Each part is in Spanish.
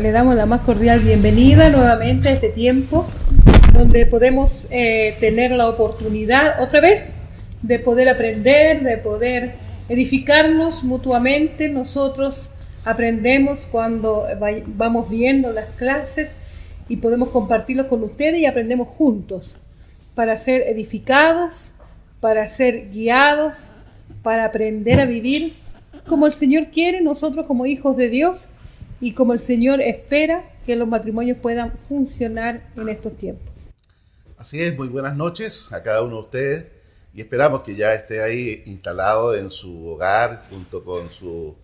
Le damos la más cordial bienvenida nuevamente a este tiempo donde podemos eh, tener la oportunidad otra vez de poder aprender, de poder edificarnos mutuamente. Nosotros aprendemos cuando vamos viendo las clases y podemos compartirlos con ustedes y aprendemos juntos para ser edificados, para ser guiados, para aprender a vivir como el Señor quiere, nosotros como hijos de Dios y como el Señor espera que los matrimonios puedan funcionar en estos tiempos. Así es, muy buenas noches a cada uno de ustedes y esperamos que ya esté ahí instalado en su hogar junto con su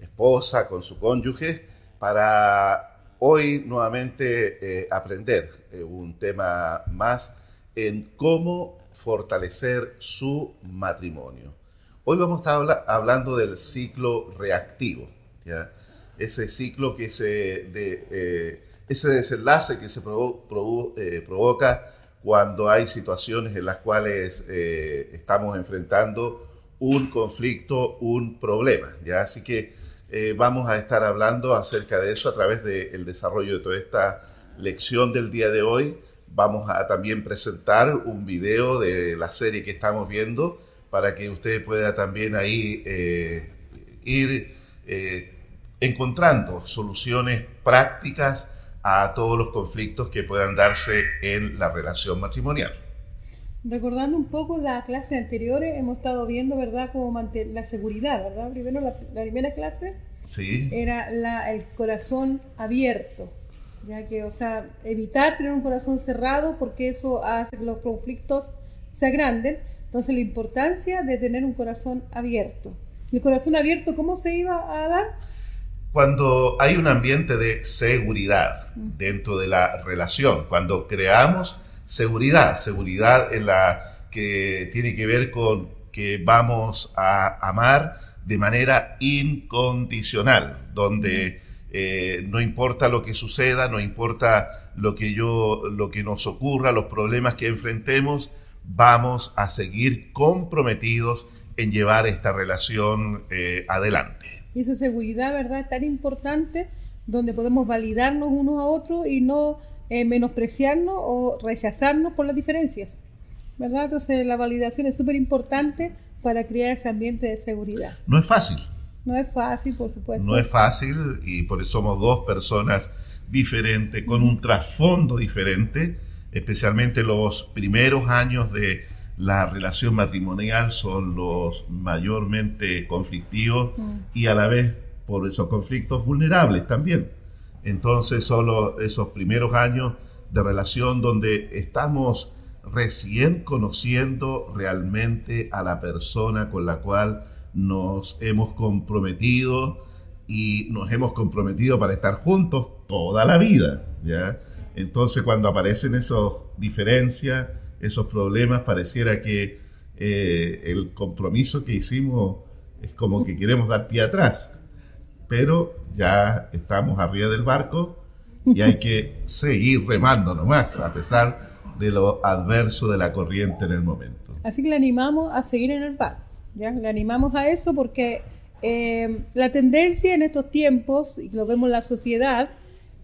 esposa, con su cónyuge, para hoy nuevamente eh, aprender eh, un tema más en cómo fortalecer su matrimonio. Hoy vamos a estar hablando del ciclo reactivo. Ese ciclo que se, de, eh, ese desenlace que se eh, provoca cuando hay situaciones en las cuales eh, estamos enfrentando un conflicto, un problema. ¿ya? Así que vamos a estar hablando acerca de eso a través del desarrollo de toda esta lección del día de hoy. Vamos a también presentar un video de la serie que estamos viendo para que usted pueda también ahí ir encontrando soluciones prácticas a todos los conflictos que puedan darse en la relación matrimonial. Recordando un poco las clases anteriores, hemos estado viendo, ¿verdad?, cómo mantener la seguridad, ¿verdad? Primero, la, primera clase sí. era la, el corazón abierto, ya que, o sea, evitar tener un corazón cerrado porque eso hace que los conflictos se agranden. Entonces, la importancia de tener un corazón abierto. ¿El corazón abierto cómo se iba a dar? Cuando hay un ambiente de seguridad dentro de la relación, cuando creamos seguridad, seguridad en la que tiene que ver con que vamos a amar de manera incondicional, donde eh, no importa lo que suceda, no importa lo que yo, lo que nos ocurra, los problemas que enfrentemos, vamos a seguir comprometidos en llevar esta relación eh, adelante. Y esa seguridad, ¿verdad?, es tan importante donde podemos validarnos unos a otros y no eh, menospreciarnos o rechazarnos por las diferencias. ¿Verdad? Entonces la validación es súper importante para crear ese ambiente de seguridad. No es fácil. No es fácil, por supuesto. No es fácil y por eso somos dos personas diferentes, con un trasfondo diferente, especialmente los primeros años de la relación matrimonial son los mayormente conflictivos mm. y a la vez por esos conflictos vulnerables también. Entonces solo esos primeros años de relación donde estamos recién conociendo realmente a la persona con la cual nos hemos comprometido y nos hemos comprometido para estar juntos toda la vida, ¿ya? Entonces cuando aparecen esas diferencias, esos problemas, pareciera que eh, el compromiso que hicimos es como que queremos dar pie atrás, pero ya estamos arriba del barco y hay que seguir remando nomás, a pesar de lo adverso de la corriente en el momento. Así que le animamos a seguir en el barco, ¿ya? le animamos a eso porque eh, la tendencia en estos tiempos, y lo vemos en la sociedad,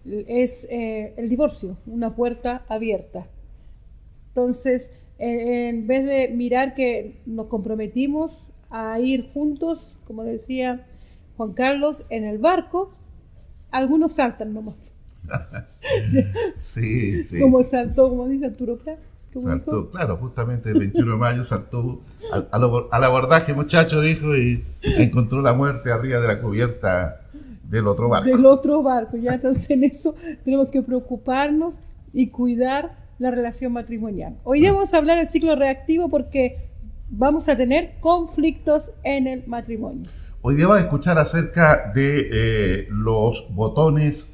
es eh, el divorcio, una puerta abierta. Entonces, en vez de mirar que nos comprometimos a ir juntos, como decía Juan Carlos, en el barco, algunos saltan nomás. sí, sí. Como saltó, como dice Arturo Prat. Saltó, claro, justamente el 21 de mayo saltó al, al, abordaje, muchacho, dijo, y encontró la muerte arriba de la cubierta del otro barco. Del otro barco, ya entonces en eso tenemos que preocuparnos y cuidar la relación matrimonial. Hoy día vamos a hablar del ciclo reactivo porque vamos a tener conflictos en el matrimonio. Hoy día vamos a escuchar acerca de eh, los botones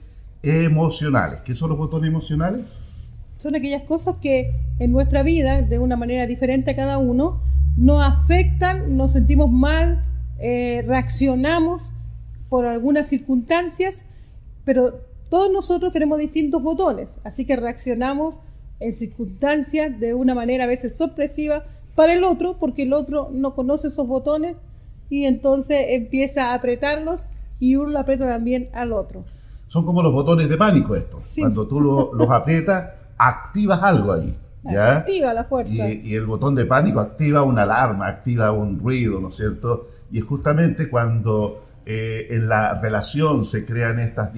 emocionales. ¿Qué son los botones emocionales? Son aquellas cosas que en nuestra vida, de una manera diferente a cada uno, nos afectan, nos sentimos mal, eh, reaccionamos por algunas circunstancias, pero todos nosotros tenemos distintos botones, así que reaccionamos en circunstancias de una manera a veces sorpresiva para el otro, porque el otro no conoce esos botones y entonces empieza a apretarlos y uno lo aprieta también al otro. Son como los botones de pánico estos. Sí. Cuando tú lo- los aprietas, activas algo ahí. ¿ya? Activa la fuerza. Y, y el botón de pánico activa una alarma, activa un ruido, ¿no es cierto? Y es justamente cuando eh, en la relación se crean estos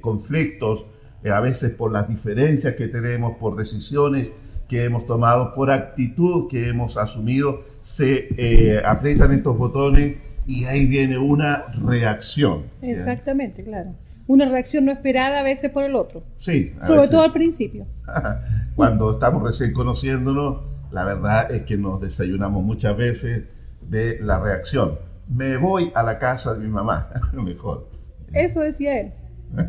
conflictos, eh, a veces por las diferencias que tenemos, por decisiones que hemos tomado, por actitud que hemos asumido, se eh, aprietan estos botones y ahí viene una reacción. Exactamente, claro. Una reacción no esperada a veces por el otro. Sí, Sobre veces- todo al principio. Cuando estamos recién conociéndonos, la verdad es que nos desayunamos muchas veces de la reacción. Me voy a la casa de mi mamá, mejor. Eso decía él.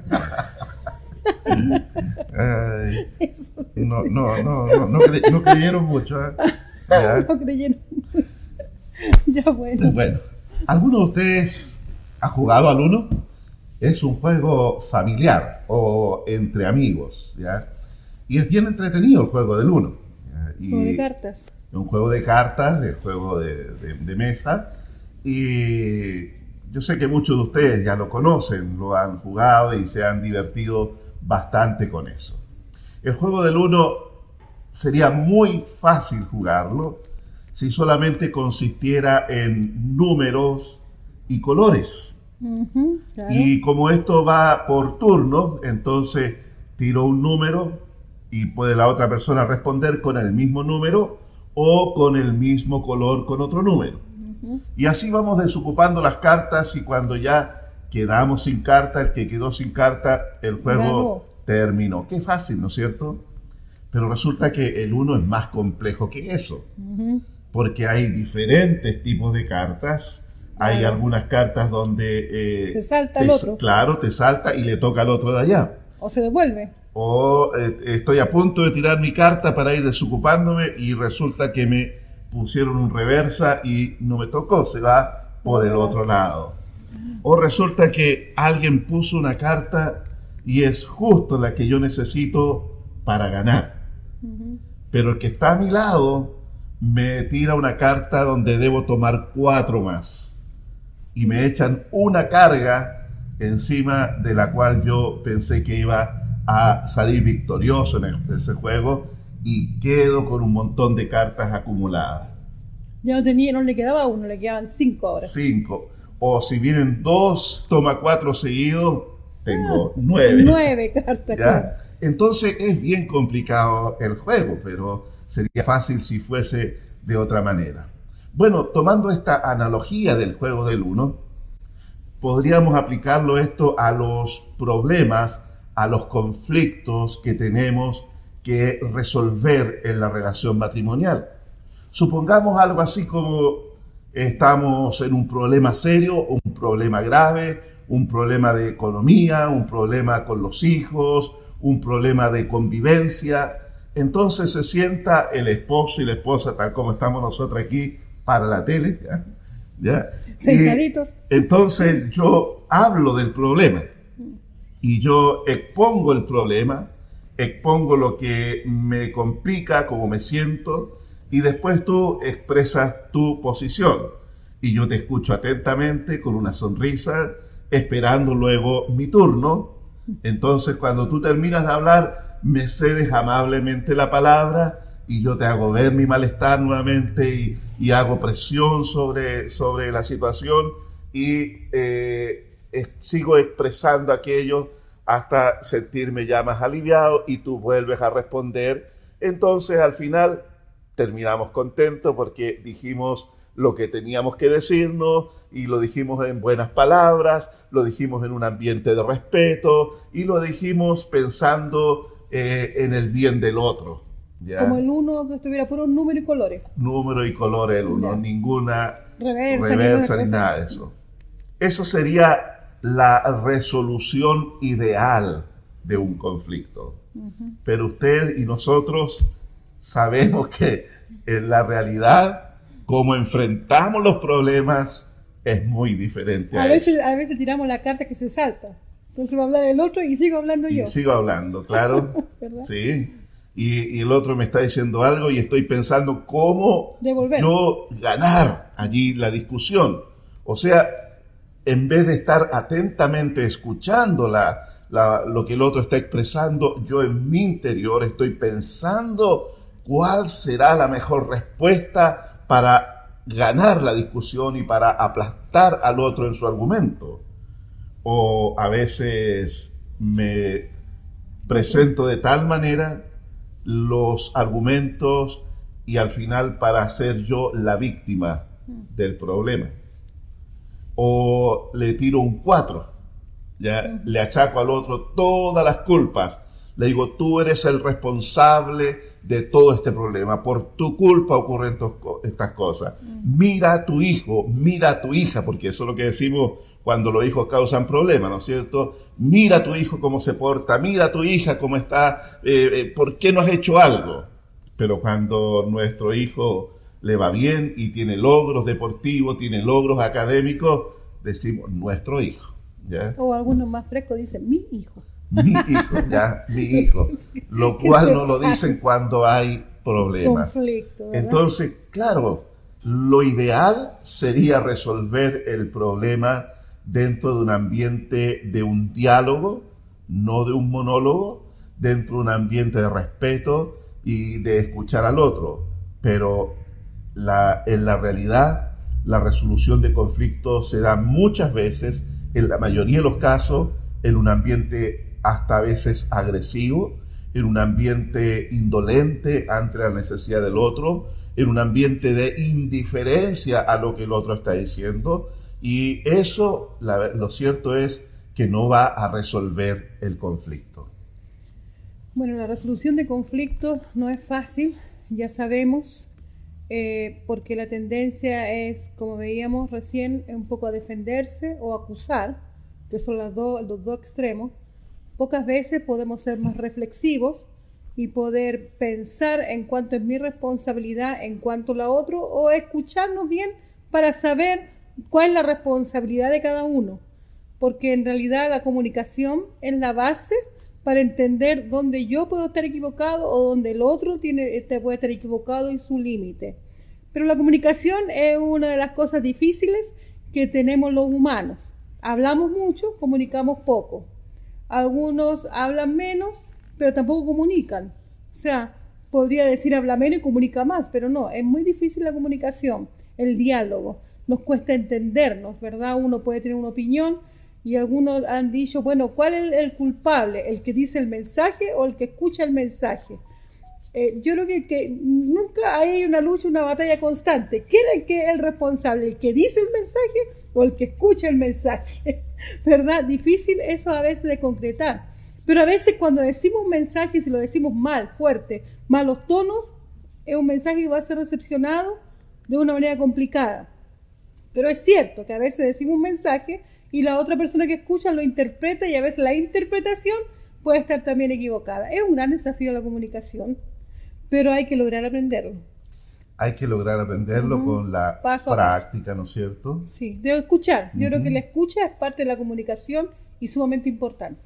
Ay, no, no, no, no, no, cre- no creyeron mucho. ¿eh? Ya. no creyeron. ya bueno. Bueno, ¿alguno de ustedes ha jugado al Uno? Es un juego familiar o entre amigos, ¿ya? Y es bien entretenido el juego del Uno. ¿ya? Y- Juego de cartas. un juego de cartas, de juego de, de- de mesa. Y yo sé que muchos de ustedes ya lo conocen, lo han jugado y se han divertido bastante con eso. El juego del uno sería muy fácil jugarlo si solamente consistiera en números y colores. Claro. Y como esto va por turno, entonces tiro un número y puede la otra persona responder con el mismo número o con el mismo color con otro número. Y así vamos desocupando las cartas y cuando ya quedamos sin carta, el que quedó sin carta, el juego terminó. Qué fácil, ¿no es cierto? Pero resulta que el uno es más complejo que eso porque hay diferentes tipos de cartas. Hay Claro. algunas cartas donde... eh, Se salta te- al otro. Claro, te salta y le toca al otro de allá. O se devuelve. O eh, estoy a punto de tirar mi carta para ir desocupándome y resulta que me pusieron un reversa y no me tocó, se va por el otro lado. O resulta que alguien puso una carta y es justo la que yo necesito para ganar pero el que está a mi lado me tira una carta donde debo tomar cuatro más y me echan una carga encima de la cual yo pensé que iba a salir victorioso en ese juego y quedo con un montón de cartas acumuladas. Ya no tenía, no le quedaba uno, le quedaban cinco ahora. Cinco. O si vienen dos, toma cuatro seguidos, tengo nueve. Ah, Nueve cartas. claro. ¿Ya? Entonces es bien complicado el juego, pero sería fácil si fuese de otra manera. Bueno, tomando esta analogía del juego del uno, podríamos aplicarlo esto a los problemas, a los conflictos que tenemos que resolver en la relación matrimonial. Supongamos algo así como estamos en un problema serio, un problema grave, un problema de economía, un problema con los hijos, un problema de convivencia. Entonces se sienta el esposo y la esposa, tal como estamos nosotros aquí, para la tele. ¿ya? ¿Ya? Y Sentaditos. entonces yo hablo del problema y yo expongo el problema, expongo lo que me complica, cómo me siento, y después tú expresas tu posición. Y yo te escucho atentamente, con una sonrisa, esperando luego mi turno. Entonces, cuando tú terminas de hablar, me cedes amablemente la palabra y yo te hago ver mi malestar nuevamente y, hago presión sobre, sobre la situación y eh, sigo expresando aquello hasta sentirme ya más aliviado y tú vuelves a responder. Entonces al final terminamos contentos porque dijimos lo que teníamos que decirnos y lo dijimos en buenas palabras, lo dijimos en un ambiente de respeto y lo dijimos pensando eh, en el bien del otro. ¿ya? Como el uno que estuviera puro número y colores. Número y color el uno, Ya. ninguna Reversa, reversa ni nada de eso. Eso sería la resolución ideal de un conflicto. Pero usted y nosotros sabemos que en la realidad, como enfrentamos los problemas, es muy diferente. A, A eso. veces, a veces tiramos la carta que se salta. Entonces va a hablar el otro y sigo hablando yo. Y sigo hablando, claro. ¿Verdad? sí. Y, y el otro me está diciendo algo y estoy pensando cómo Devolver. yo ganar allí la discusión. O sea, en vez de estar atentamente escuchando la, lo que el otro está expresando, yo en mi interior estoy pensando cuál será la mejor respuesta para ganar la discusión y para aplastar al otro en su argumento. O a veces me presento de tal manera los argumentos y al final para ser yo la víctima del problema. O le tiro un cuatro, ya le achaco al otro todas las culpas. Le digo, tú eres el responsable de todo este problema. Por tu culpa ocurren estas cosas. Mira a tu hijo, mira a tu hija, porque eso es lo que decimos cuando los hijos causan problemas, ¿no es cierto? Mira a tu hijo cómo se porta, mira a tu hija cómo está, eh, eh, ¿por qué no has hecho algo? Pero cuando nuestro hijo le va bien y tiene logros deportivos, tiene logros académicos, decimos nuestro hijo. ¿ya? O algunos más frescos dicen mi hijo. Mi hijo, ya, mi hijo. Lo cual no lo dicen cuando hay problemas. Conflicto, Entonces, claro, lo ideal sería resolver el problema dentro de un ambiente de un diálogo, no de un monólogo, dentro de un ambiente de respeto y de escuchar al otro. Pero la, en la realidad, la resolución de conflictos se da muchas veces, en la mayoría de los casos, en un ambiente hasta a veces agresivo, en un ambiente indolente ante la necesidad del otro, en un ambiente de indiferencia a lo que el otro está diciendo, y eso, lo cierto es que no va a resolver el conflicto. Bueno, la resolución de conflictos no es fácil, ya sabemos, eh, porque la tendencia es, como veíamos recién, un poco a defenderse o acusar, que son los dos extremos. Pocas veces podemos ser más reflexivos y poder pensar en cuánto es mi responsabilidad, en cuanto la otro, o escucharnos bien para saber cuál es la responsabilidad de cada uno, porque en realidad la comunicación es la base para entender dónde yo puedo estar equivocado o dónde el otro tiene, este, puede estar equivocado y su límite. Pero la comunicación es una de las cosas difíciles que tenemos los humanos. Hablamos mucho, comunicamos poco. Algunos hablan menos, pero tampoco comunican. O sea, podría decir habla menos y comunica más, pero no, es muy difícil la comunicación, el diálogo nos cuesta entendernos, ¿verdad? Uno puede tener una opinión y algunos han dicho, bueno, ¿cuál es el culpable? ¿El que dice el mensaje o el que escucha el mensaje? Eh, yo creo que, nunca hay una lucha, una batalla constante. ¿Quién es que el responsable? ¿El que dice el mensaje o el que escucha el mensaje? ¿Verdad? Difícil eso a veces de concretar. Pero a veces cuando decimos un mensaje, si lo decimos mal, fuerte, malos tonos, es un mensaje que va a ser recepcionado de una manera complicada. Pero es cierto que a veces decimos un mensaje y la otra persona que escucha lo interpreta y a veces la interpretación puede estar también equivocada. Es un gran desafío la comunicación, pero hay que lograr aprenderlo. Hay que lograr aprenderlo con la práctica, ¿no es cierto? Sí, de escuchar. Yo creo que la escucha es parte de la comunicación y sumamente importante.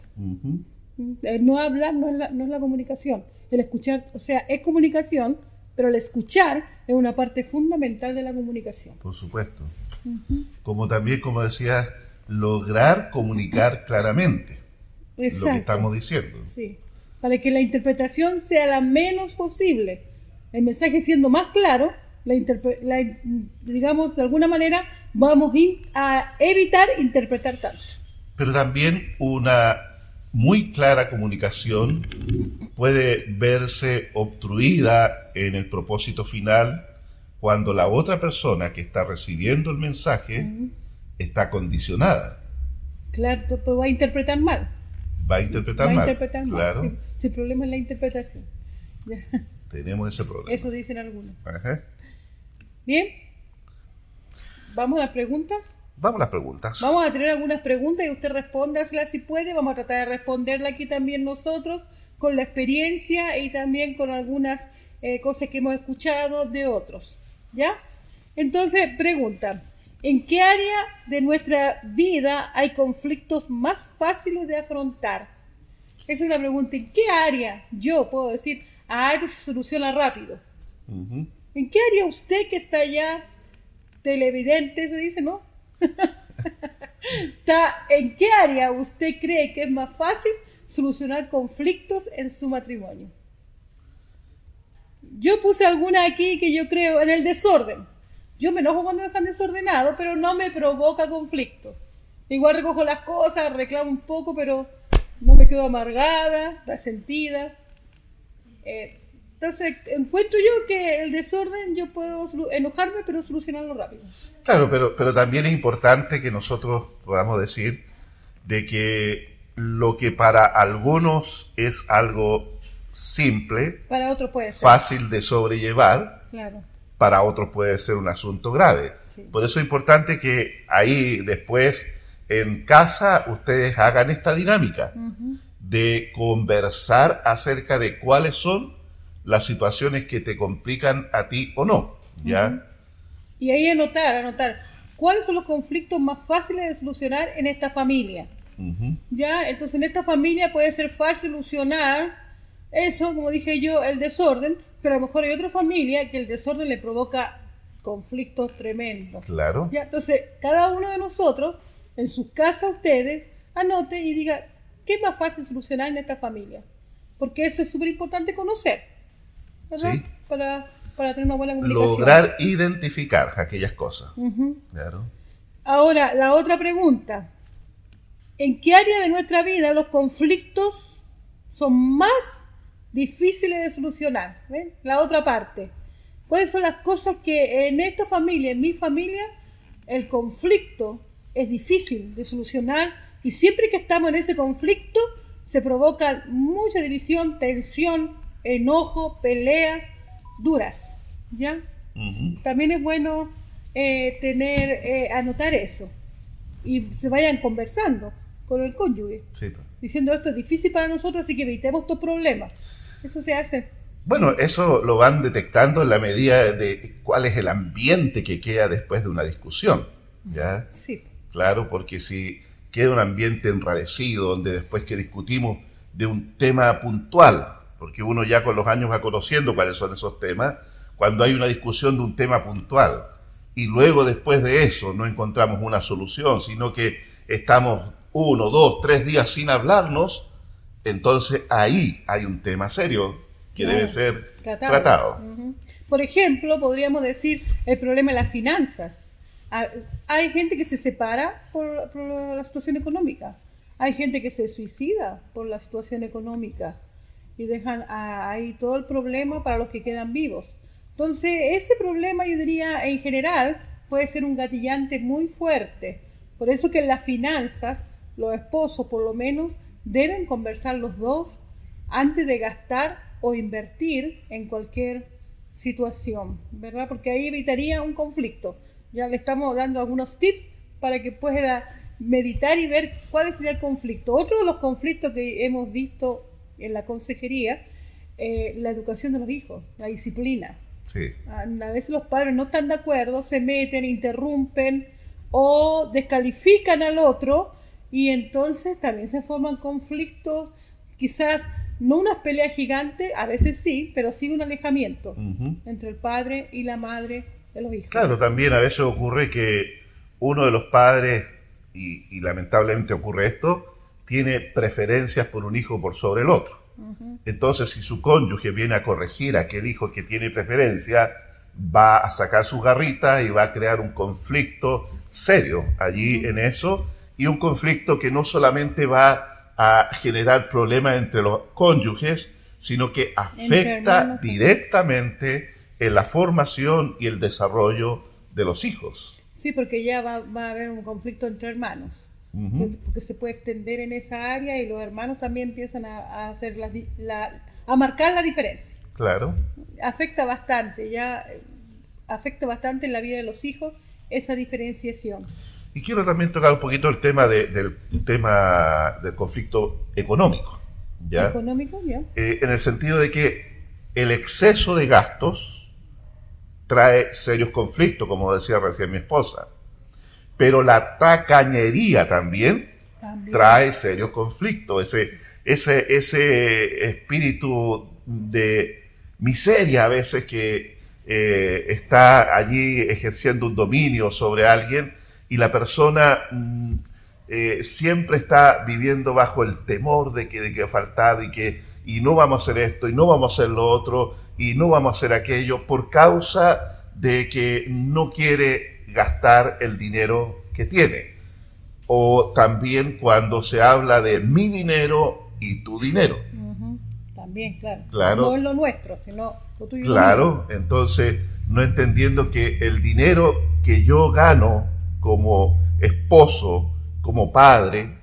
no hablar no es, la, no es la comunicación. El escuchar, o sea, es comunicación, pero el escuchar es una parte fundamental de la comunicación. Por supuesto como también, como decía, lograr comunicar claramente lo que estamos diciendo. Sí, para que la interpretación sea la menos posible, el mensaje siendo más claro, la, digamos, de alguna manera vamos a evitar interpretar tanto. Pero también una muy clara comunicación puede verse obstruida en el propósito final cuando la otra persona que está recibiendo el mensaje está condicionada. Claro, pues va a interpretar mal. Va a interpretar mal. Va a interpretar mal. Claro. Si, el problema es la interpretación. Tenemos ese problema. Eso dicen algunos. Bien. ¿Vamos a las preguntas? Vamos a las preguntas. Vamos a tener algunas preguntas y usted respóndaslas si puede. Vamos a tratar de responderla aquí también nosotros con la experiencia y también con algunas eh, cosas que hemos escuchado de otros. ¿Ya? Entonces, pregunta, ¿en qué área de nuestra vida hay conflictos más fáciles de afrontar? Esa es una pregunta. ¿En qué área yo puedo decir, ah, esto se soluciona rápido? ¿En qué área usted que está allá, televidente, se dice, no? ¿En qué área usted cree que es más fácil solucionar conflictos en su matrimonio? Yo puse alguna aquí que yo creo en el desorden. Yo me enojo cuando están desordenados, pero no me provoca conflicto. Igual recojo las cosas, reclamo un poco, pero no me quedo amargada, resentida. Eh, entonces, encuentro yo que el desorden yo puedo enojarme, pero solucionarlo rápido. Claro, pero, pero también es importante que nosotros podamos decir de que lo que para algunos es algo simple, para otros puede ser. fácil de sobrellevar, claro. para otros puede ser un asunto grave. Por eso es importante que ahí después en casa ustedes hagan esta dinámica de conversar acerca de cuáles son las situaciones que te complican a ti o no, ¿ya? Y ahí anotar, anotar, ¿cuáles son los conflictos más fáciles de solucionar en esta familia? ¿Ya? Entonces en esta familia puede ser fácil solucionar eso, como dije yo, el desorden, pero a lo mejor hay otra familia que el desorden le provoca conflictos tremendos. Claro. ¿Ya? Entonces, cada uno de nosotros, en su casa ustedes, anote y diga, ¿qué es más fácil solucionar en esta familia? Porque eso es súper importante conocer. Para, tener una buena comunicación. Lograr identificar aquellas cosas. Claro. Ahora, la otra pregunta. ¿En qué área de nuestra vida los conflictos son más difíciles de solucionar? La otra parte. ¿Cuáles son las cosas que en esta familia, en mi familia, el conflicto es difícil de solucionar y siempre que estamos en ese conflicto se provoca mucha división, tensión, enojo, peleas duras, ¿ya? También es bueno eh, tener, eh, anotar eso y se vayan conversando con el cónyuge, diciendo esto es difícil para nosotros, así que evitemos estos problemas. Eso se hace. Bueno, eso lo van detectando en la medida de cuál es el ambiente que queda después de una discusión, ¿ya? Sí. Claro, porque si queda un ambiente enrarecido, donde después que discutimos de un tema puntual, porque uno ya con los años va conociendo cuáles son esos temas, cuando hay una discusión de un tema puntual y luego después de eso no encontramos una solución, sino que estamos uno, dos, tres días sin hablarnos, entonces ahí hay un tema serio que debe ser tratado. Por ejemplo, podríamos decir el problema de las finanzas. Ah, hay gente que se separa por, la situación económica. Hay gente que se suicida por la situación económica y dejan ahí todo el problema para los que quedan vivos. Entonces, ese problema yo diría en general puede ser un gatillante muy fuerte. Por eso que en las finanzas, los esposos por lo menos deben conversar los dos antes de gastar o invertir en cualquier situación, ¿verdad? Porque ahí evitaría un conflicto. Ya le estamos dando algunos tips para que pueda meditar y ver cuál sería el conflicto. Otro de los conflictos que hemos visto en la consejería eh, la educación de los hijos, la disciplina. Sí. A, veces los padres no están de acuerdo, se meten, interrumpen o descalifican al otro y entonces también se forman conflictos, quizás no unas peleas gigantes, a veces sí, pero sí un alejamiento entre el padre y la madre de los hijos. Claro, también a veces ocurre que uno de los padres, y lamentablemente ocurre esto, tiene preferencias por un hijo por sobre el otro. Entonces, si su cónyuge viene a corregir a aquel hijo que tiene preferencia, va a sacar su garrita y va a crear un conflicto serio allí en eso, y un conflicto que no solamente va a generar problemas entre los cónyuges, sino que afecta directamente en la formación y el desarrollo de los hijos. Sí, porque ya va, va a haber un conflicto entre hermanos porque se puede extender en esa área y los hermanos también empiezan a, hacer la, a marcar la diferencia. Claro. Afecta bastante, ya eh, afecta bastante en la vida de los hijos esa diferenciación. Y quiero también tocar un poquito el tema del tema del conflicto económico. ¿ya? Económico, ya. Eh, en el sentido de que el exceso de gastos trae serios conflictos, como decía recién mi esposa. Pero la tacañería también, trae serios conflictos, ese, ese, ese espíritu de miseria a veces que eh, está allí ejerciendo un dominio sobre alguien y la persona mm, eh, siempre está viviendo bajo el temor de que, de que faltar y que y no vamos a hacer esto y no vamos a hacer lo otro y no vamos a hacer aquello por causa de que no quiere gastar el dinero que tiene. O también cuando se habla de mi dinero y tu dinero. También, claro. No es lo nuestro, sino lo tuyo. Claro, entonces no entendiendo que el dinero que yo gano como esposo, como padre,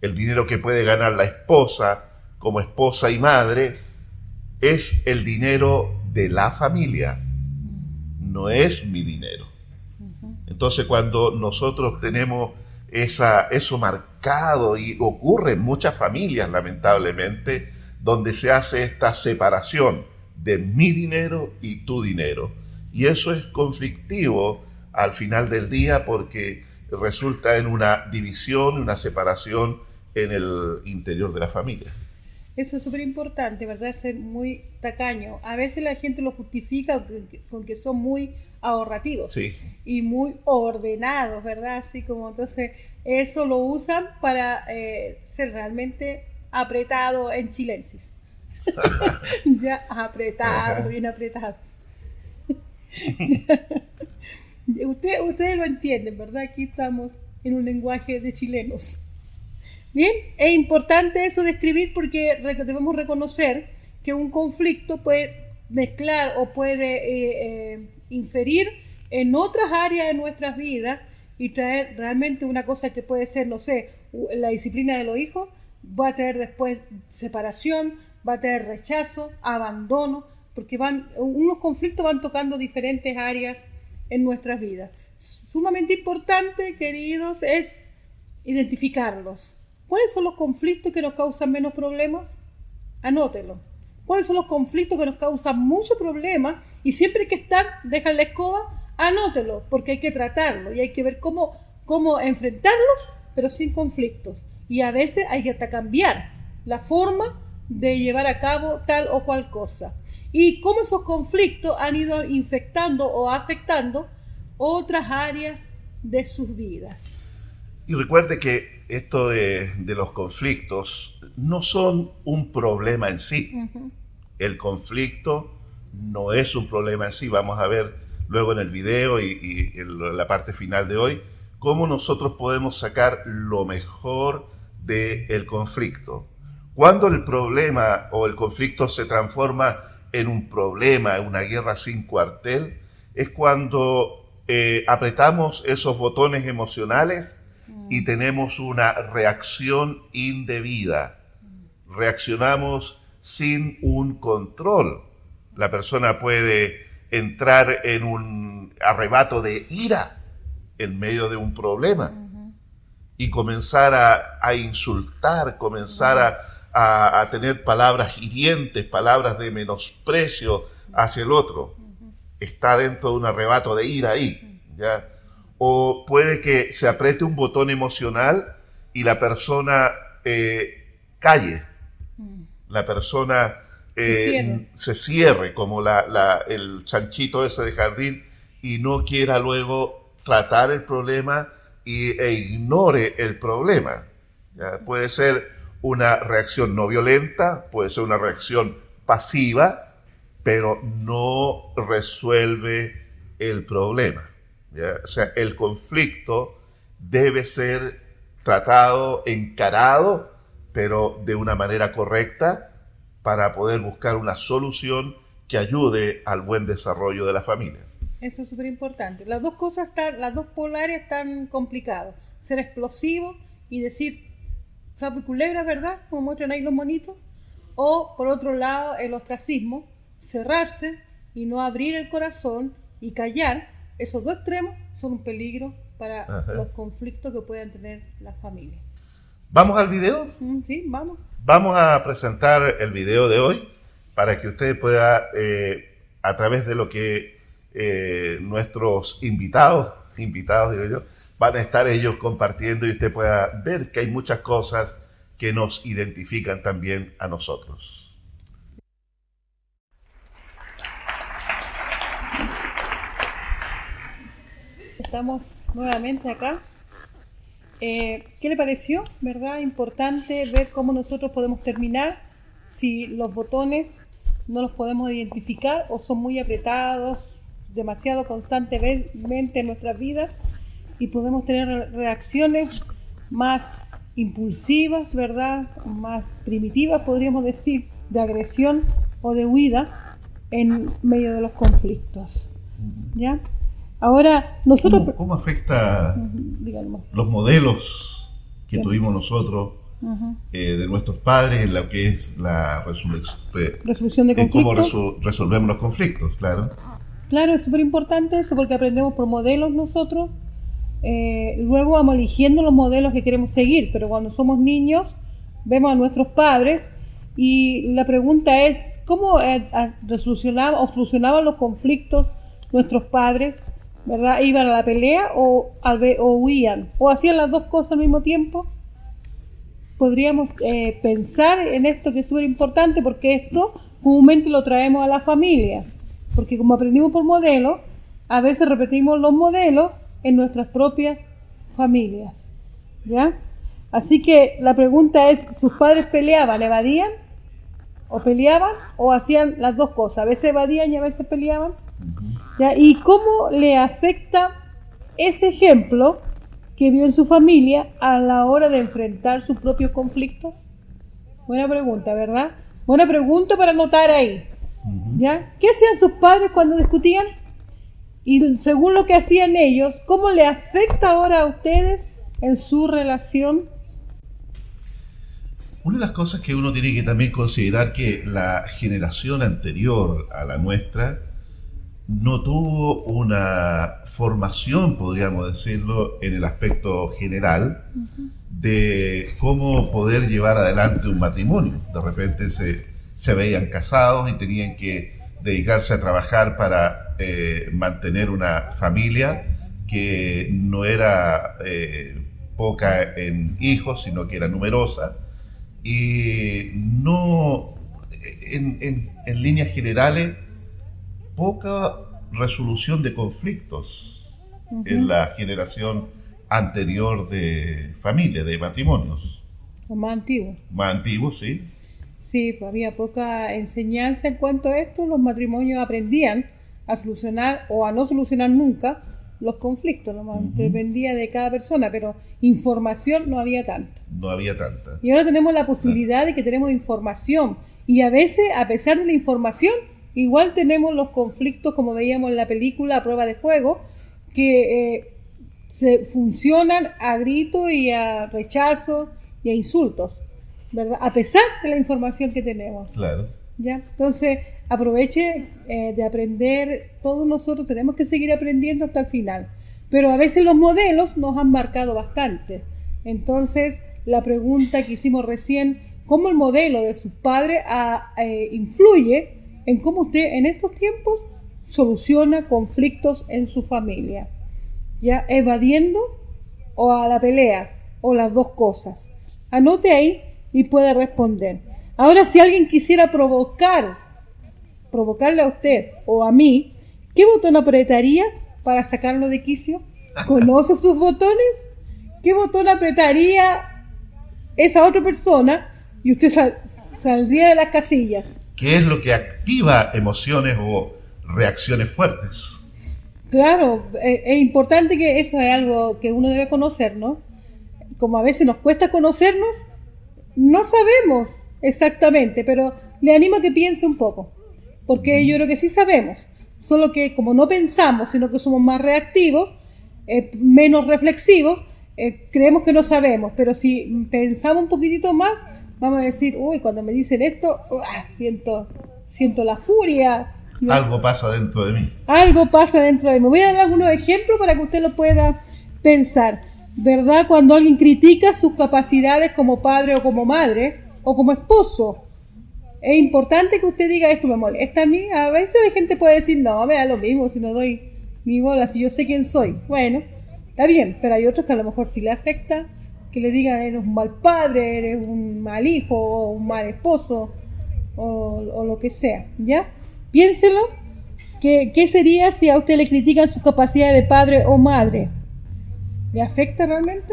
el dinero que puede ganar la esposa como esposa y madre, es el dinero de la familia, no es mi dinero. Entonces cuando nosotros tenemos esa, eso marcado y ocurre en muchas familias lamentablemente, donde se hace esta separación de mi dinero y tu dinero. Y eso es conflictivo al final del día porque resulta en una división, una separación en el interior de la familia. Eso es súper importante, ¿verdad? Ser muy tacaño. A veces la gente lo justifica con que son muy ahorrativos y muy ordenados, ¿verdad? Así como entonces eso lo usan para eh, ser realmente apretado en chilensis. ya apretados, bien apretados. Usted, ustedes lo entienden, ¿verdad? Aquí estamos en un lenguaje de chilenos. Bien, es importante eso de escribir porque debemos reconocer que un conflicto puede mezclar o puede eh, eh, inferir en otras áreas de nuestras vidas y traer realmente una cosa que puede ser, no sé, la disciplina de los hijos, va a traer después separación, va a traer rechazo, abandono, porque van, unos conflictos van tocando diferentes áreas en nuestras vidas. Sumamente importante, queridos, es identificarlos ¿Cuáles son los conflictos que nos causan menos problemas? Anótelo. ¿Cuáles son los conflictos que nos causan mucho problema? Y siempre que están, dejan la escoba, anótelo, porque hay que tratarlo y hay que ver cómo, cómo enfrentarlos, pero sin conflictos. Y a veces hay que hasta cambiar la forma de llevar a cabo tal o cual cosa. Y cómo esos conflictos han ido infectando o afectando otras áreas de sus vidas. Y recuerde que esto de, los conflictos no son un problema en sí. El conflicto no es un problema en sí. Vamos a ver luego en el video y, en la parte final de hoy cómo nosotros podemos sacar lo mejor del conflicto. Cuando el problema o el conflicto se transforma en un problema, en una guerra sin cuartel, es cuando eh, apretamos esos botones emocionales y tenemos una reacción indebida. Reaccionamos sin un control. La persona puede entrar en un arrebato de ira en medio de un problema y comenzar a, insultar, comenzar a, a, tener palabras hirientes, palabras de menosprecio hacia el otro. Está dentro de un arrebato de ira ahí. ¿ya? o puede que se apriete un botón emocional y la persona eh, calle, la persona eh, se cierre como la, el chanchito ese de jardín y no quiera luego tratar el problema y, e ignore el problema. Puede ser una reacción no violenta, puede ser una reacción pasiva, pero no resuelve el problema. O sea, el conflicto debe ser tratado, encarado, pero de una manera correcta para poder buscar una solución que ayude al buen desarrollo de la familia. Eso es súper importante. Las dos cosas están, las dos polares están complicadas. Ser explosivo y decir, sapo culebra, ¿verdad? Como muestran ahí los monitos. O, por otro lado, el ostracismo, cerrarse y no abrir el corazón y callar esos dos extremos son un peligro para los conflictos que puedan tener las familias. ¿Vamos al video? Mm, sí, vamos. Vamos a presentar el video de hoy para que usted pueda, eh, a través de lo que eh, nuestros invitados, invitados digo yo, van a estar ellos compartiendo y usted pueda ver que hay muchas cosas que nos identifican también a nosotros. Estamos nuevamente acá Eh, ¿Qué le pareció? ¿Verdad? Importante ver cómo nosotros podemos terminar si los botones no los podemos identificar o son muy apretados demasiado constantemente en nuestras vidas y podemos tener reacciones más impulsivas, ¿verdad? Más primitivas, podríamos decir, de agresión o de huida en medio de los conflictos. ¿Ya? Ahora, nosotros... ¿Cómo, afecta los modelos que tuvimos nosotros eh, de nuestros padres en lo que es la resolución de conflictos? cómo resolvemos los conflictos, claro. Claro, es súper importante eso porque aprendemos por modelos nosotros. Eh, luego vamos eligiendo los modelos que queremos seguir, pero cuando somos niños vemos a nuestros padres y la pregunta es, ¿cómo eh, resolucionaban o solucionaban los conflictos nuestros padres? ¿Verdad? ¿Iban a la pelea o, o huían? ¿O hacían las dos cosas al mismo tiempo? Podríamos eh, pensar en esto que es súper importante porque esto comúnmente lo traemos a la familia porque como aprendimos por modelo, a veces repetimos los modelos en nuestras propias familias. ¿Ya? Así que la pregunta es, ¿sus padres peleaban, evadían? ¿O peleaban? ¿O hacían las dos cosas? A veces evadían y a veces peleaban. ¿Ya? ¿Y cómo le afecta ese ejemplo que vio en su familia a la hora de enfrentar sus propios conflictos? Buena pregunta, ¿verdad? Buena pregunta para anotar ahí. ¿Ya? ¿Qué hacían sus padres cuando discutían? Y según lo que hacían ellos, ¿cómo le afecta ahora a ustedes en su relación? Una de las cosas que uno tiene que también considerar que la generación anterior a la nuestra no tuvo una formación, podríamos decirlo, en el aspecto general de cómo poder llevar adelante un matrimonio. De repente se se veían casados y tenían que dedicarse a trabajar para eh, mantener una familia que no era eh, poca en hijos, sino que era numerosa. Y no, en, líneas generales, poca resolución de conflictos en la generación anterior de familia, de matrimonios. O más antiguo. Más antiguo, sí. Sí, pues había poca enseñanza en cuanto a esto. Los matrimonios aprendían a solucionar o a no solucionar nunca los conflictos, dependía de cada persona, pero información no había tanta. No había tanta. Y ahora tenemos la posibilidad de que tenemos información y a veces, a pesar de la información, igual tenemos los conflictos como veíamos en la película a prueba de fuego, que eh, se funcionan a grito y a rechazo y a insultos. ¿Verdad? A pesar de la información que tenemos. Claro. ¿Ya? Entonces, aproveche eh, de aprender, todos nosotros tenemos que seguir aprendiendo hasta el final, pero a veces los modelos nos han marcado bastante. Entonces, la pregunta que hicimos recién, ¿cómo el modelo de su padre a, eh, influye en cómo usted en estos tiempos soluciona conflictos en su familia? ¿Ya? Evadiendo o a la pelea o las dos cosas. Anote ahí y puede responder. Ahora, si alguien quisiera provocar, provocarle a usted o a mí, ¿qué botón apretaría para sacarlo de quicio? ¿Conoce sus botones? ¿Qué botón apretaría esa otra persona y usted saldría de las casillas? ¿Qué es lo que activa emociones o reacciones fuertes? Claro, eh, es importante que eso es algo que uno debe conocer, ¿no? Como a veces nos cuesta conocernos, no sabemos exactamente, pero le animo a que piense un poco, porque yo creo que sí sabemos, solo que como no pensamos, sino que somos más reactivos, eh, menos reflexivos, eh, creemos que no sabemos, pero si pensamos un poquitito más, vamos a decir, uy, cuando me dicen esto, siento, siento la furia. Algo pasa dentro de mí. Algo pasa dentro de mí. Voy a dar algunos ejemplos para que usted lo pueda pensar. ¿Verdad? Cuando alguien critica sus capacidades como padre o como madre o como esposo. Es importante que usted diga esto me molesta a mí. A veces la gente puede decir, no, me da lo mismo si no doy mi bola, si yo sé quién soy. Bueno, está bien, pero hay otros que a lo mejor sí le afecta que le digan eres un mal padre, eres un mal hijo o un mal esposo o, o lo que sea, ¿ya? Piénselo, ¿qué, ¿qué sería si a usted le critican su capacidad de padre o madre? ¿Le afecta realmente?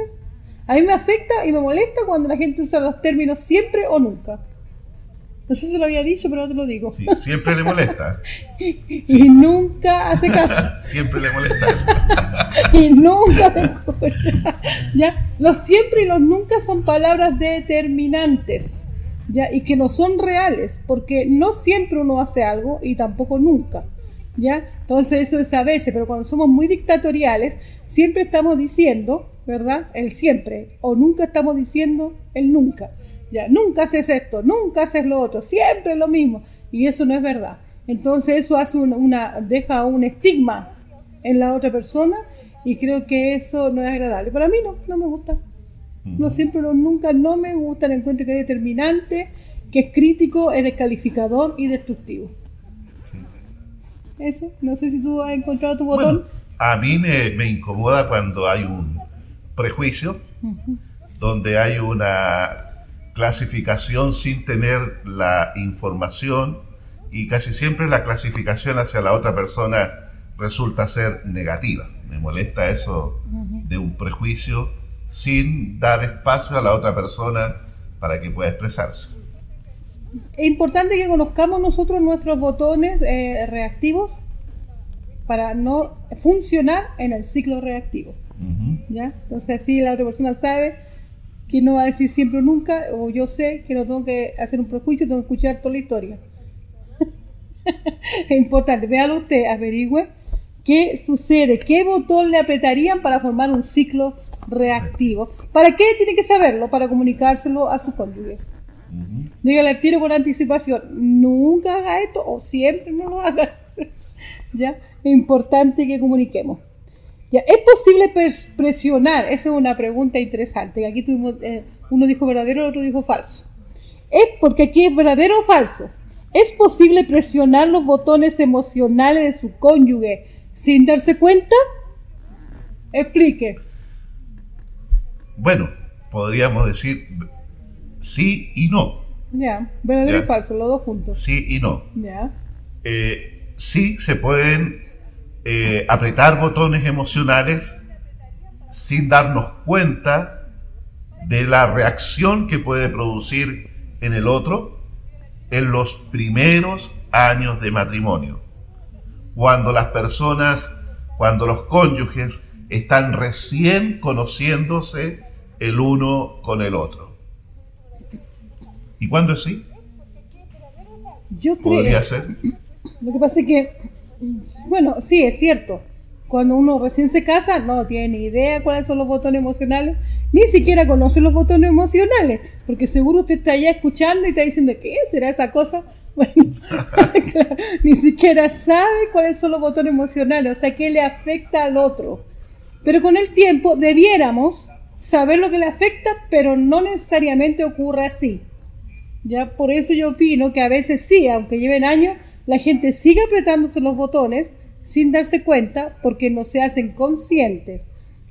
A mí me afecta y me molesta cuando la gente usa los términos siempre o nunca. No sé si lo había dicho, pero no te lo digo. Sí, siempre le molesta. y nunca hace caso. siempre le molesta. y nunca me escucha. ¿Ya? Los siempre y los nunca son palabras determinantes. ¿Ya? Y que no son reales, porque no siempre uno hace algo y tampoco nunca. ¿Ya? Entonces eso es a veces, pero cuando somos muy dictatoriales, siempre estamos diciendo, ¿verdad? El siempre, o nunca estamos diciendo el nunca. Ya, nunca haces esto, nunca haces lo otro, siempre lo mismo. Y eso no es verdad. Entonces eso hace una, deja un estigma en la otra persona y creo que eso no es agradable. Para mí no, no me gusta. No siempre, no, nunca, no me gusta. El encuentro que es determinante, que es crítico, es descalificador y destructivo. Eso, no sé si tú has encontrado tu botón. a mí me, incomoda cuando hay un prejuicio, donde hay una clasificación sin tener la información y casi siempre la clasificación hacia la otra persona resulta ser negativa. Me molesta eso de un prejuicio sin dar espacio a la otra persona para que pueda expresarse. Es importante que conozcamos nosotros nuestros botones eh, reactivos para no funcionar en el ciclo reactivo. ¿Ya? Entonces así la otra persona sabe que no va a decir siempre o nunca, o yo sé que no tengo que hacer un prejuicio, tengo que escuchar toda la historia. es importante, véalo usted, averigüe qué sucede, qué botón le apretarían para formar un ciclo reactivo. ¿Para qué tiene que saberlo? Para comunicárselo a su cónyuge. Dígale al tiro con anticipación, nunca haga esto o siempre no lo hagas. ¿Ya? Es importante que comuniquemos. ¿Es posible presionar? Esa es una pregunta interesante. Aquí tuvimos, eh, uno dijo verdadero, el otro dijo falso. Es porque aquí es verdadero o falso. ¿Es posible presionar los botones emocionales de su cónyuge sin darse cuenta? Explique. Bueno, podríamos decir sí y no. Ya, verdadero y falso, los dos juntos. Sí y no. Ya. Eh, sí se pueden eh, apretar botones emocionales sin darnos cuenta de la reacción que puede producir en el otro en los primeros años de matrimonio. Cuando las personas, cuando los cónyuges están recién conociéndose el uno con el otro. ¿Y cuándo es así? Yo creo. Podría ser. Lo que pasa es que bueno, sí, es cierto. Cuando uno recién se casa, no tiene ni idea cuáles son los botones emocionales, ni siquiera conoce los botones emocionales, porque seguro usted está allá escuchando y está diciendo, ¿qué será esa cosa? Bueno, ni siquiera sabe cuáles son los botones emocionales, o sea, qué le afecta al otro. Pero con el tiempo debiéramos saber lo que le afecta, pero no necesariamente ocurre así. Ya por eso yo opino que a veces sí, aunque lleven años, la gente sigue apretándose los botones sin darse cuenta porque no se hacen conscientes.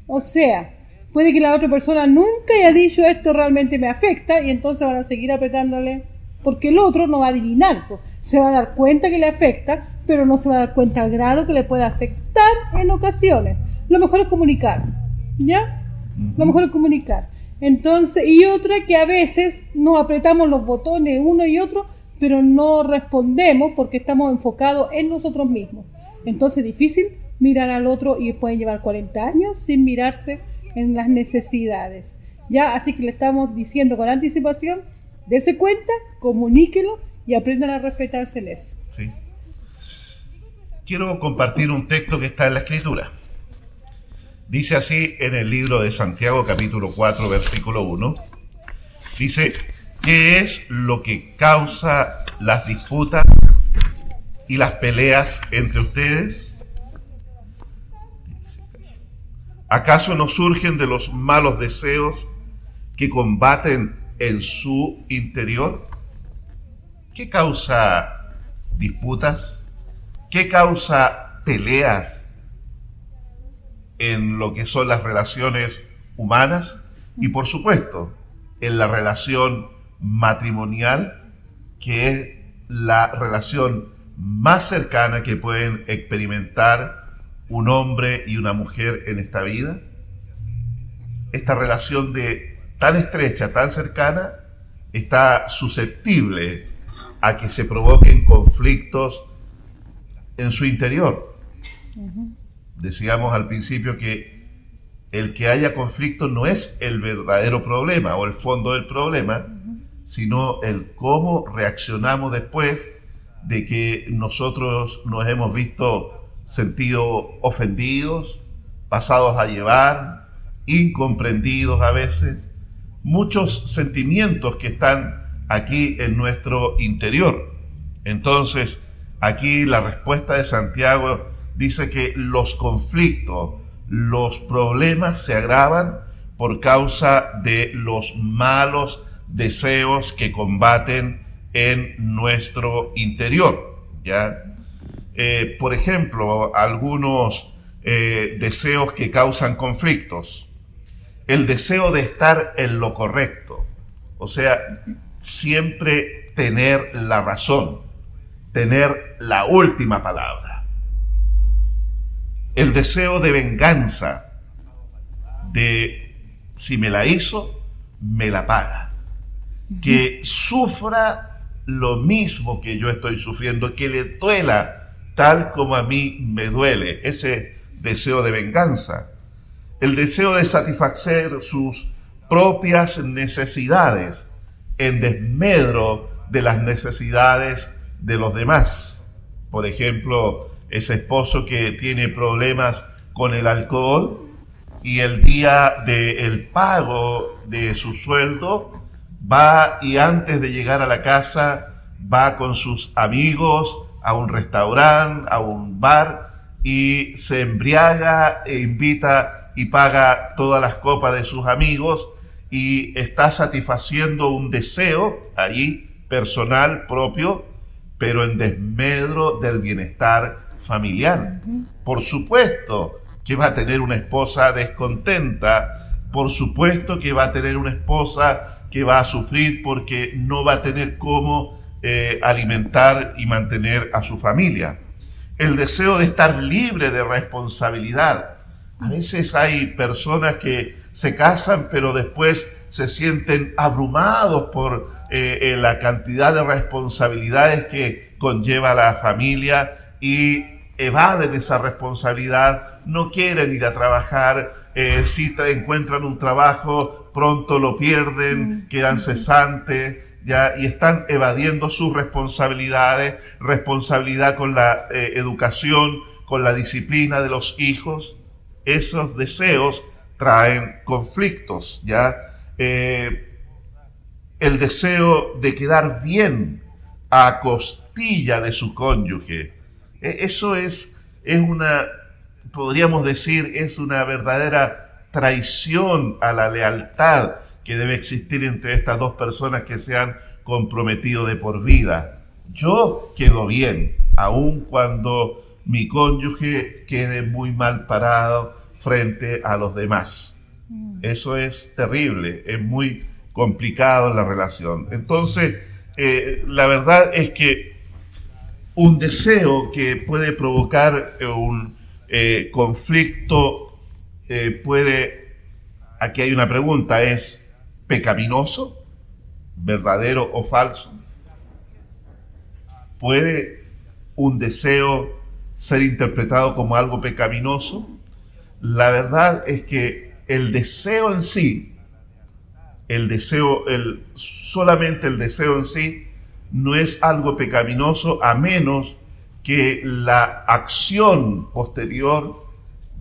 O sea, puede que la otra persona nunca haya dicho esto realmente me afecta y entonces van a seguir apretándole porque el otro no va a adivinar. Se va a dar cuenta que le afecta, pero no se va a dar cuenta al grado que le puede afectar en ocasiones. Lo mejor es comunicar. ¿Ya? Lo mejor es comunicar. Entonces, y otra que a veces nos apretamos los botones uno y otro pero no respondemos porque estamos enfocados en nosotros mismos. Entonces es difícil mirar al otro y pueden llevar 40 años sin mirarse en las necesidades. Ya, así que le estamos diciendo con anticipación, dése cuenta, comuníquelo y aprendan a respetarse. Quiero compartir un texto que está en la escritura. Dice así en el libro de Santiago capítulo 4 versículo 1. Dice, ¿Qué es lo que causa las disputas y las peleas entre ustedes? ¿Acaso no surgen de los malos deseos que combaten en su interior? ¿Qué causa disputas? ¿Qué causa peleas en lo que son las relaciones humanas? Y por supuesto, en la relación matrimonial, que es la relación más cercana que pueden experimentar un hombre y una mujer en esta vida? esta relación de tan estrecha, tan cercana, está susceptible a que se provoquen conflictos en su interior. Decíamos al principio que el que haya conflicto no es el verdadero problema o el fondo del problema, sino el cómo reaccionamos después de que nosotros nos hemos visto sentido ofendidos, pasados a llevar, incomprendidos a veces, muchos sentimientos que están aquí en nuestro interior. Entonces, aquí la respuesta de Santiago dice que los conflictos, los problemas se agravan por causa de los malos deseos que combaten en nuestro interior. ¿ya? Eh, por ejemplo, algunos eh, deseos que causan conflictos. El deseo de estar en lo correcto, o sea, siempre tener la razón, tener la última palabra. El deseo de venganza, de si me la hizo, me la paga. Que sufra lo mismo que yo estoy sufriendo, que le duela tal como a mí me duele, ese deseo de venganza, el deseo de satisfacer sus propias necesidades en desmedro de las necesidades de los demás. Por ejemplo, ese esposo que tiene problemas con el alcohol y el día del pago de su sueldo va y antes de llegar a la casa va con sus amigos a un restaurante, a un bar y se embriaga e invita y paga todas las copas de sus amigos y está satisfaciendo un deseo allí personal propio, pero en desmedro del bienestar familiar. Por supuesto que va a tener una esposa descontenta, por supuesto que va a tener una esposa que va a sufrir porque no va a tener cómo eh, alimentar y mantener a su familia. El deseo de estar libre de responsabilidad. A veces hay personas que se casan pero después se sienten abrumados por eh, eh, la cantidad de responsabilidades que conlleva la familia y evaden esa responsabilidad, no quieren ir a trabajar, eh, si encuentran un trabajo, pronto lo pierden, mm. quedan cesantes, ya, y están evadiendo sus responsabilidades, responsabilidad con la eh, educación, con la disciplina de los hijos. Esos deseos traen conflictos, ya. Eh, el deseo de quedar bien a costilla de su cónyuge. E, eso es, es una podríamos decir, es una verdadera traición a la lealtad que debe existir entre estas dos personas que se han comprometido de por vida. Yo quedo bien, aun cuando mi cónyuge quede muy mal parado frente a los demás. Mm. Eso es terrible, es muy complicado la relación. Entonces, eh, la verdad es que un deseo que puede provocar un, eh, conflicto eh, puede, aquí hay una pregunta, ¿es pecaminoso, verdadero o falso? ¿Puede un deseo ser interpretado como algo pecaminoso? La verdad es que el deseo en sí, el deseo, el, solamente el deseo en sí, no es algo pecaminoso a menos que la acción posterior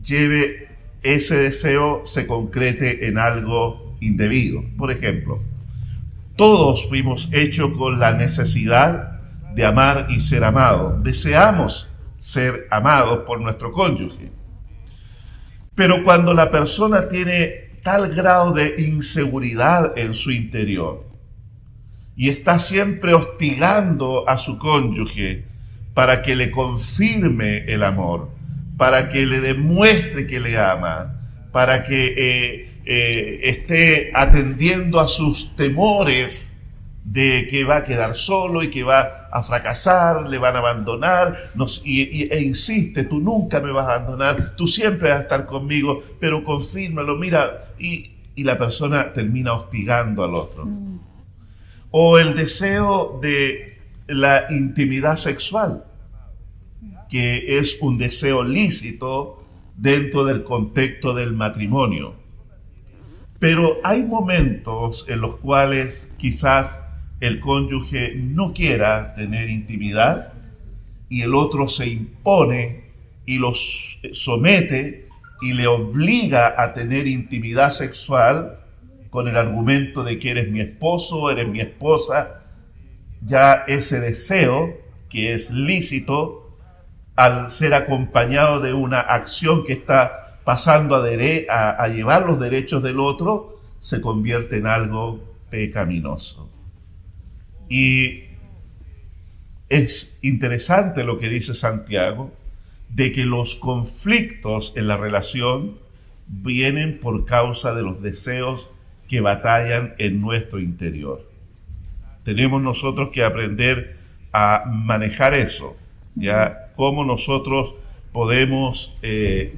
lleve ese deseo, se concrete en algo indebido. Por ejemplo, todos fuimos hechos con la necesidad de amar y ser amados. Deseamos ser amados por nuestro cónyuge. Pero cuando la persona tiene tal grado de inseguridad en su interior y está siempre hostigando a su cónyuge, para que le confirme el amor, para que le demuestre que le ama, para que eh, eh, esté atendiendo a sus temores de que va a quedar solo y que va a fracasar, le van a abandonar, y, e insiste, tú nunca me vas a abandonar, tú siempre vas a estar conmigo, pero confírmalo, mira, y la persona termina hostigando al otro. Mm. O el deseo de la intimidad sexual, que es un deseo lícito dentro del contexto del matrimonio. Pero hay momentos en los cuales quizás el cónyuge no quiera tener intimidad y el otro se impone y los somete y le obliga a tener intimidad sexual con el argumento de que eres mi esposo, eres mi esposa, ya ese deseo que es lícito al ser acompañado de una acción que está pasando a, a, llevar los derechos del otro, se convierte en algo pecaminoso. Y es interesante lo que dice Santiago, de que los conflictos en la relación vienen por causa de los deseos que batallan en nuestro interior. Tenemos nosotros que aprender a manejar eso, ya cómo nosotros podemos eh,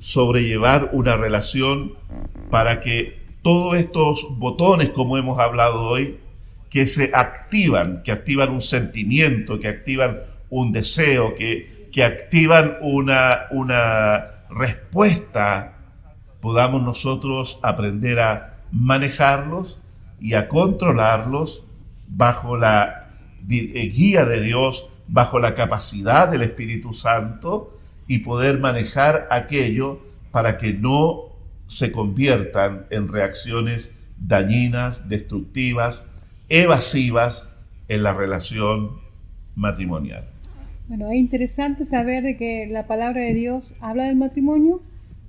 sobrellevar una relación para que todos estos botones, como hemos hablado hoy, que se activan, que activan un sentimiento, que activan un deseo, que, que activan una, una respuesta, podamos nosotros aprender a manejarlos y a controlarlos bajo la eh, guía de Dios, bajo la capacidad del Espíritu Santo y poder manejar aquello para que no se conviertan en reacciones dañinas, destructivas, evasivas en la relación matrimonial. Bueno, es interesante saber que la palabra de Dios habla del matrimonio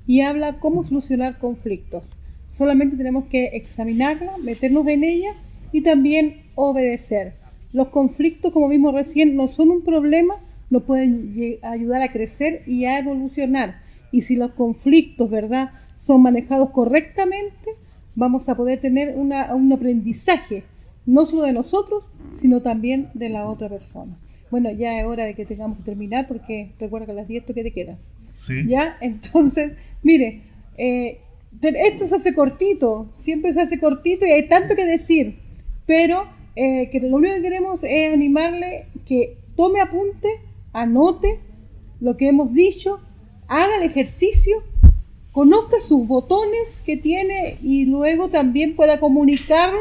y habla cómo solucionar conflictos. Solamente tenemos que examinarla, meternos en ella y también obedecer. Los conflictos, como vimos recién, no son un problema, nos pueden ayudar a crecer y a evolucionar. Y si los conflictos, ¿verdad?, son manejados correctamente, vamos a poder tener un aprendizaje no solo de nosotros, sino también de la otra persona. Bueno, ya es hora de que tengamos que terminar porque recuerda que a las 10 que te queda. Sí. Ya, entonces, mire, eh, esto se hace cortito, siempre se hace cortito y hay tanto que decir, pero eh, que lo único que queremos es animarle que tome apunte, anote lo que hemos dicho, haga el ejercicio, conozca sus botones que tiene y luego también pueda comunicarlo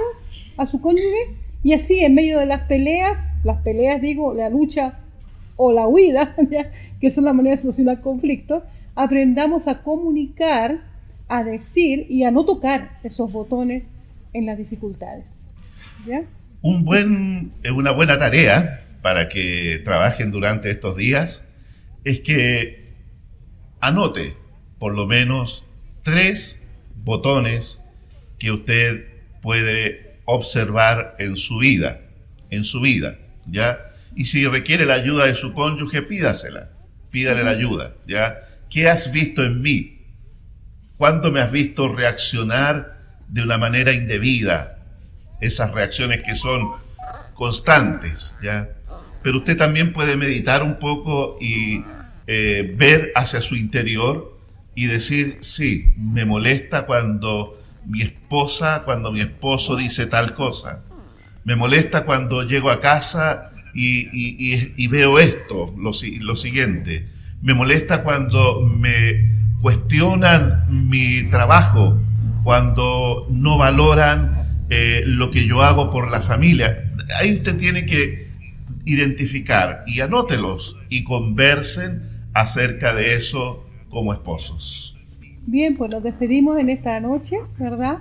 a su cónyuge y así en medio de las peleas, las peleas digo, la lucha o la huida, que son las maneras de solucionar conflictos, aprendamos a comunicar, a decir y a no tocar esos botones en las dificultades. Un buen, una buena tarea para que trabajen durante estos días es que anote por lo menos tres botones que usted puede observar en su vida, en su vida, ¿ya? Y si requiere la ayuda de su cónyuge, pídasela, pídale la ayuda, ¿ya? ¿Qué has visto en mí? ¿Cuándo me has visto reaccionar de una manera indebida? Esas reacciones que son constantes, ¿ya? Pero usted también puede meditar un poco y eh, ver hacia su interior y decir, sí, me molesta cuando mi esposa cuando mi esposo dice tal cosa. Me molesta cuando llego a casa y, veo esto, lo, lo, siguiente. Me molesta cuando me cuestionan mi trabajo, cuando no valoran eh, lo que yo hago por la familia. Ahí usted tiene que identificar y anótelos y conversen acerca de eso como esposos. Bien, pues nos despedimos en esta noche, ¿verdad?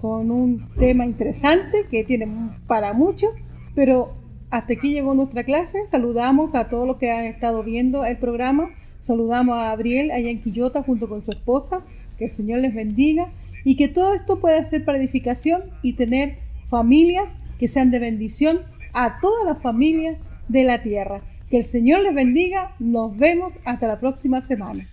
Con un tema interesante que tiene para mucho, pero hasta aquí llegó nuestra clase. Saludamos a todos los que han estado viendo el programa. Saludamos a Gabriel allá en Quillota junto con su esposa. Que el Señor les bendiga y que todo esto pueda ser para edificación y tener familias que sean de bendición a todas las familias de la tierra. Que el Señor les bendiga. Nos vemos hasta la próxima semana.